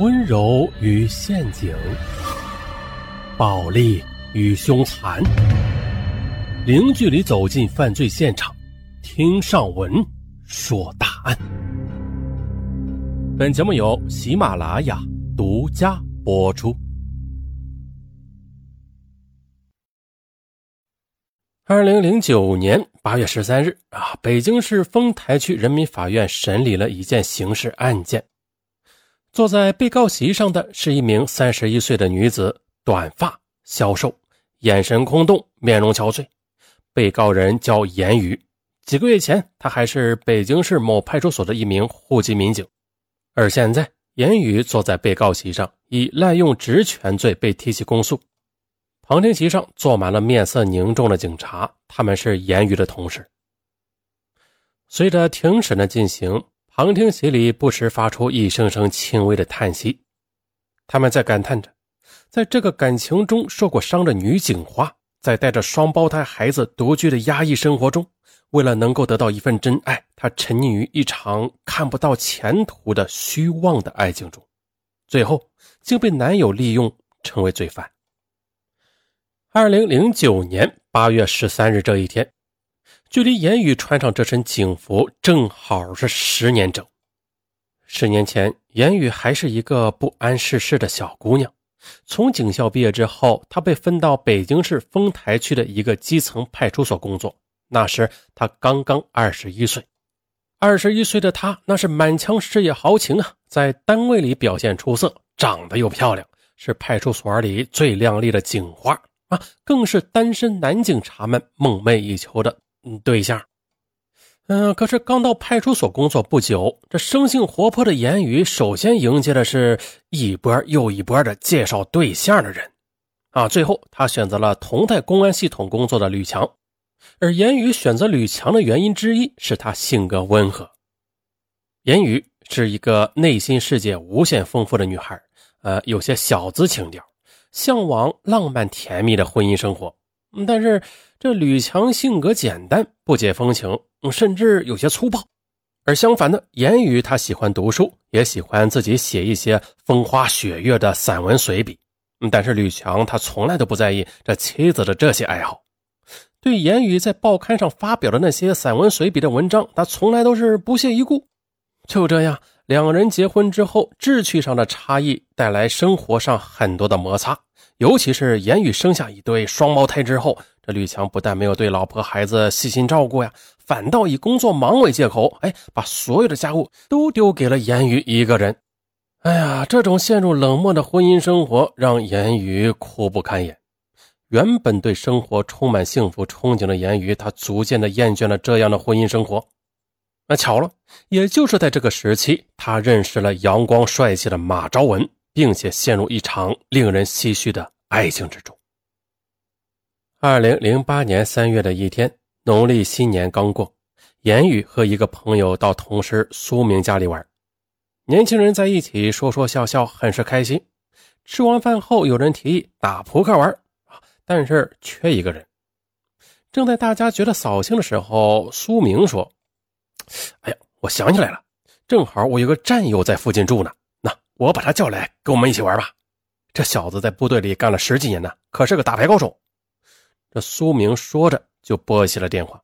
温柔与陷阱，暴力与凶残，零距离走进犯罪现场，听上文说大案。本节目由喜马拉雅独家播出。二零零九年八月十三日啊，北京市丰台区人民法院审理了一件刑事案件。坐在被告席上的是一名三十一岁的女子，短发、消瘦，眼神空洞，面容憔悴。被告人叫严宇，几个月前他还是北京市某派出所的一名户籍民警，而现在严宇坐在被告席上，以滥用职权罪被提起公诉。旁听席上坐满了面色凝重的警察，他们是严宇的同事。随着庭审的进行，旁听席里不时发出一声声轻微的叹息，他们在感叹着，在这个感情中受过伤的女警花，在带着双胞胎孩子独居的压抑生活中，为了能够得到一份真爱，她沉溺于一场看不到前途的虚妄的爱情中，最后竟被男友利用，成为罪犯。二零零九年八月十三日这一天，距离严宇穿上这身警服正好是十年整。十年前，严宇还是一个不谙世事的小姑娘。从警校毕业之后，她被分到北京市丰台区的一个基层派出所工作。那时，她刚刚二十一岁。二十一岁的她，那是满腔事业豪情啊，在单位里表现出色，长得又漂亮，是派出所里最靓丽的警花。啊，更是单身男警察们梦寐以求的对象。嗯，可是刚到派出所工作不久，这生性活泼的言语首先迎接的是一波又一波的介绍对象的人。啊，最后他选择了同在公安系统工作的吕强。而言语选择吕强的原因之一是他性格温和。言语是一个内心世界无限丰富的女孩，呃，有些小资情调。向往浪漫甜蜜的婚姻生活，但是这吕强性格简单，不解风情，甚至有些粗暴。而相反的，言语他喜欢读书，也喜欢自己写一些风花雪月的散文随笔。但是吕强他从来都不在意这妻子的这些爱好，对言语在报刊上发表的那些散文随笔的文章，他从来都是不屑一顾。就这样。两人结婚之后，志趣上的差异带来生活上很多的摩擦，尤其是言语生下一对双胞胎之后，这吕强不但没有对老婆孩子细心照顾呀，反倒以工作忙为借口，哎，把所有的家务都丢给了言语一个人。哎呀，这种陷入冷漠的婚姻生活让言语苦不堪言。原本对生活充满幸福憧憬的言语，他逐渐的厌倦了这样的婚姻生活。那巧了，也就是在这个时期，他认识了阳光帅气的马昭文，并且陷入一场令人唏嘘的爱情之中。二零零八年三月的一天，农历新年刚过，严宇和一个朋友到同事苏明家里玩，年轻人在一起说说笑笑，很是开心。吃完饭后，有人提议打扑克玩啊，但是缺一个人。正在大家觉得扫兴的时候，苏明说。哎呀，我想起来了，正好我有个战友在附近住呢，我把他叫来跟我们一起玩吧。这小子在部队里干了十几年呢，可是个打牌高手。这苏明说着就拨起了电话。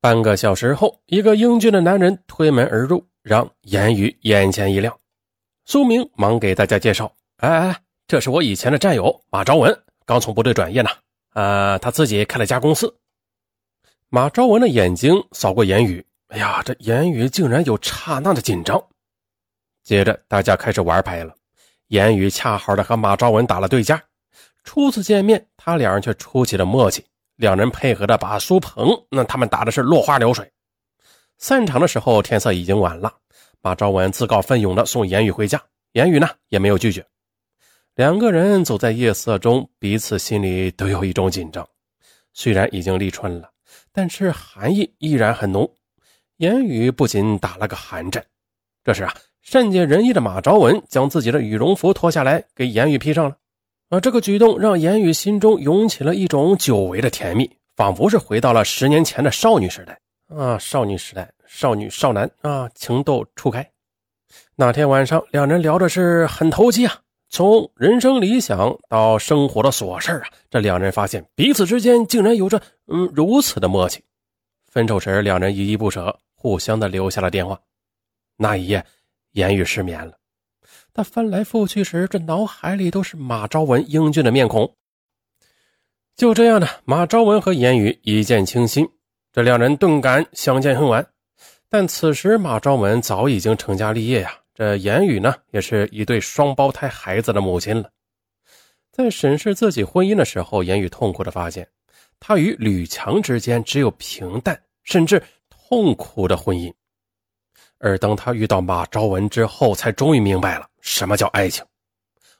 半个小时后，一个英俊的男人推门而入，让言语眼前一亮。苏明忙给大家介绍：“哎哎，这是我以前的战友马昭文，刚从部队转业呢。呃，他自己开了家公司。”马昭文的眼睛扫过言语，哎呀，这言语竟然有刹那的紧张。接着，大家开始玩牌了。言语恰好的和马昭文打了对家。初次见面，他两人却出奇的默契，两人配合的把苏鹏那他们打的是落花流水。散场的时候，天色已经晚了。马昭文自告奋勇的送言语回家，言语呢也没有拒绝。两个人走在夜色中，彼此心里都有一种紧张。虽然已经立春了。但是寒意依然很浓，言语不仅打了个寒战。这时啊，善解人意的马昭文将自己的羽绒服脱下来给言语披上了。啊，这个举动让言语心中涌起了一种久违的甜蜜，仿佛是回到了十年前的少女时代啊！少女时代，少女少男啊，情窦初开。那天晚上，两人聊的是很投机啊，从人生理想到生活的琐事啊，这两人发现彼此之间竟然有着嗯如此的默契。分手时，两人依依不舍，互相的留下了电话。那一夜，言语失眠了。他翻来覆去时，这脑海里都是马昭文英俊的面孔。就这样的，马昭文和言语一见倾心，这两人顿感相见恨晚。但此时马昭文早已经成家立业呀，这言语呢，也是一对双胞胎孩子的母亲了。在审视自己婚姻的时候，言语痛苦的发现，他与吕强之间只有平淡甚至痛苦的婚姻。而当他遇到马昭文之后，才终于明白了什么叫爱情。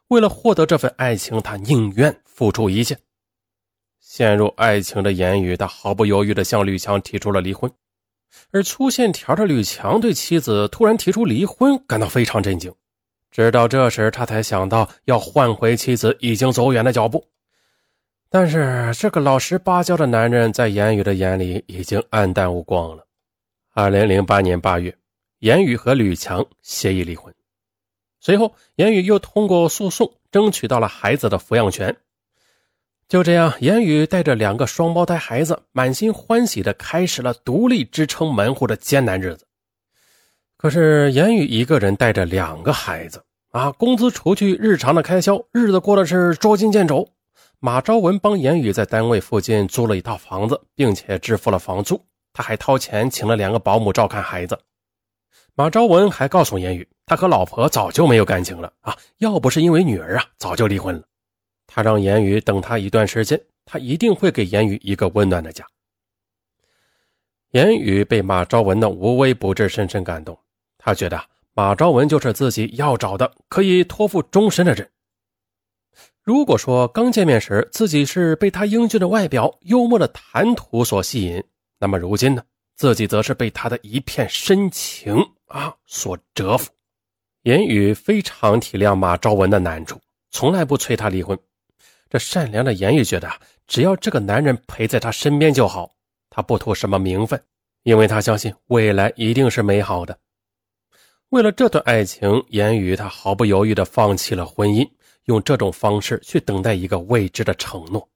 为了获得这份爱情，他宁愿付出一切。陷入爱情的言语，他毫不犹豫地向吕强提出了离婚。而粗线条的吕强对妻子突然提出离婚感到非常震惊。直到这时，他才想到要换回妻子已经走远的脚步。但是，这个老实巴交的男人在言语的眼里已经黯淡无光了。二零零八年八月。言语和吕强协议离婚，随后言语又通过诉讼争取到了孩子的抚养权。就这样，言语带着两个双胞胎孩子，满心欢喜的开始了独立支撑门户的艰难日子。可是，言语一个人带着两个孩子啊，工资除去日常的开销，日子过得是捉襟见肘。马昭文帮言语在单位附近租了一套房子，并且支付了房租，他还掏钱请了两个保姆照看孩子。马昭文还告诉言语，他和老婆早就没有感情了啊！要不是因为女儿啊，早就离婚了。他让言语等他一段时间，他一定会给言语一个温暖的家。言语被马昭文的无微不至深深感动，他觉得马昭文就是自己要找的可以托付终身的人。如果说刚见面时自己是被他英俊的外表、幽默的谈吐所吸引，那么如今呢？自己则是被他的一片深情。啊，所折服。言语非常体谅马昭文的难处，从来不催他离婚。这善良的言语觉得，只要这个男人陪在他身边就好，他不图什么名分，因为他相信未来一定是美好的。为了这段爱情，言语他毫不犹豫地放弃了婚姻，用这种方式去等待一个未知的承诺。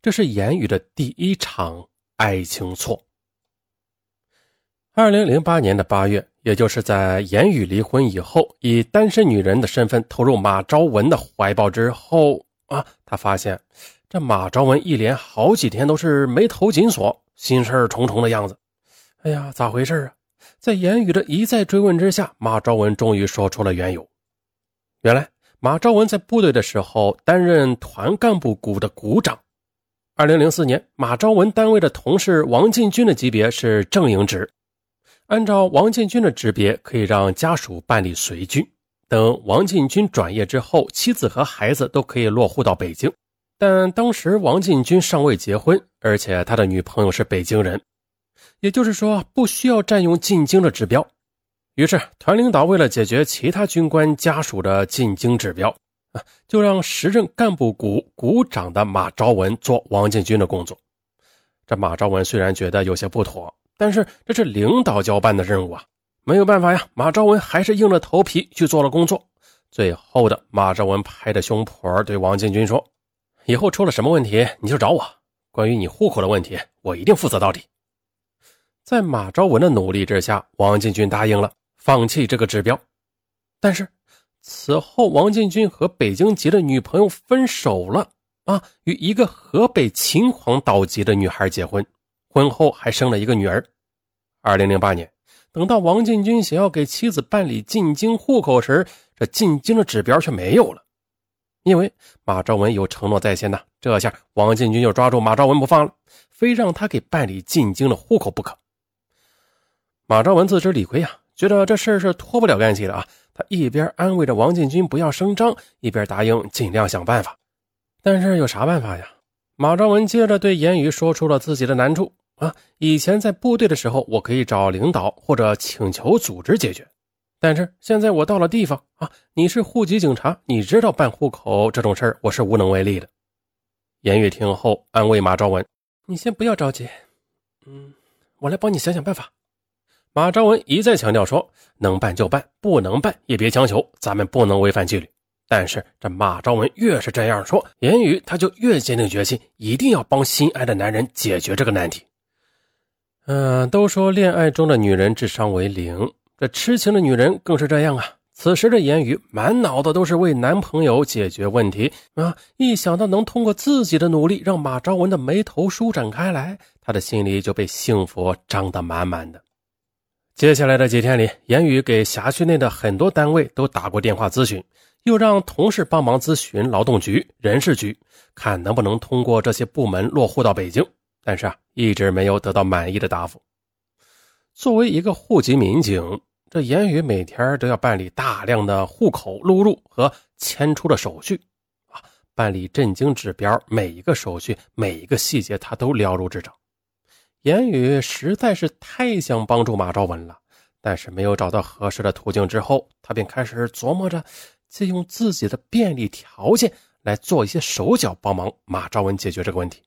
这是言语的第一场爱情错。二零零八年的八月。也就是在言语离婚以后，以单身女人的身份投入马昭文的怀抱之后啊，他发现这马昭文一连好几天都是眉头紧锁、心事重重的样子。哎呀，咋回事啊？在言语的一再追问之下，马昭文终于说出了缘由。原来，马昭文在部队的时候担任团干部股的股长。二零零四年，马昭文单位的同事王进军的级别是正营职。按照王进军的职别，可以让家属办理随军。等王进军转业之后，妻子和孩子都可以落户到北京。但当时王进军尚未结婚，而且他的女朋友是北京人，也就是说不需要占用进京的指标。于是团领导为了解决其他军官家属的进京指标，啊，就让时任干部股股长的马昭文做王建军的工作。这马昭文虽然觉得有些不妥。但是这是领导交办的任务啊，没有办法呀。马昭文还是硬着头皮去做了工作。最后的马昭文拍着胸脯对王建军说：“以后出了什么问题你就找我，关于你户口的问题，我一定负责到底。”在马昭文的努力之下，王建军答应了放弃这个指标。但是此后，王建军和北京籍的女朋友分手了啊，与一个河北秦皇岛籍的女孩结婚。婚后还生了一个女儿。二零零八年，等到王进军想要给妻子办理进京户口时，这进京的指标却没有了。因为马昭文有承诺在先呐，这下王进军就抓住马昭文不放了，非让他给办理进京的户口不可。马昭文自知理亏呀，觉得这事是脱不了干系的啊。他一边安慰着王进军不要声张，一边答应尽量想办法。但是有啥办法呀？马昭文接着对言语说出了自己的难处。啊，以前在部队的时候，我可以找领导或者请求组织解决，但是现在我到了地方啊，你是户籍警察，你知道办户口这种事儿，我是无能为力的。严玉听后安慰马昭文：“你先不要着急，嗯，我来帮你想想办法。”马昭文一再强调说：“能办就办，不能办也别强求，咱们不能违反纪律。”但是这马昭文越是这样说，言语他就越坚定决心，一定要帮心爱的男人解决这个难题。嗯，都说恋爱中的女人智商为零，这痴情的女人更是这样啊。此时的言语满脑子都是为男朋友解决问题啊！一想到能通过自己的努力让马昭文的眉头舒展开来，他的心里就被幸福胀得满满的。接下来的几天里，言语给辖区内的很多单位都打过电话咨询，又让同事帮忙咨询劳动局、人事局，看能不能通过这些部门落户到北京。但是啊，一直没有得到满意的答复。作为一个户籍民警。这言语每天都要办理大量的户口录入和迁出的手续，啊，办理震惊指标，每一个手续、每一个细节，他都了如指掌。言语实在是太想帮助马昭文了，但是没有找到合适的途径之后，他便开始琢磨着，借用自己的便利条件来做一些手脚，帮忙马昭文解决这个问题。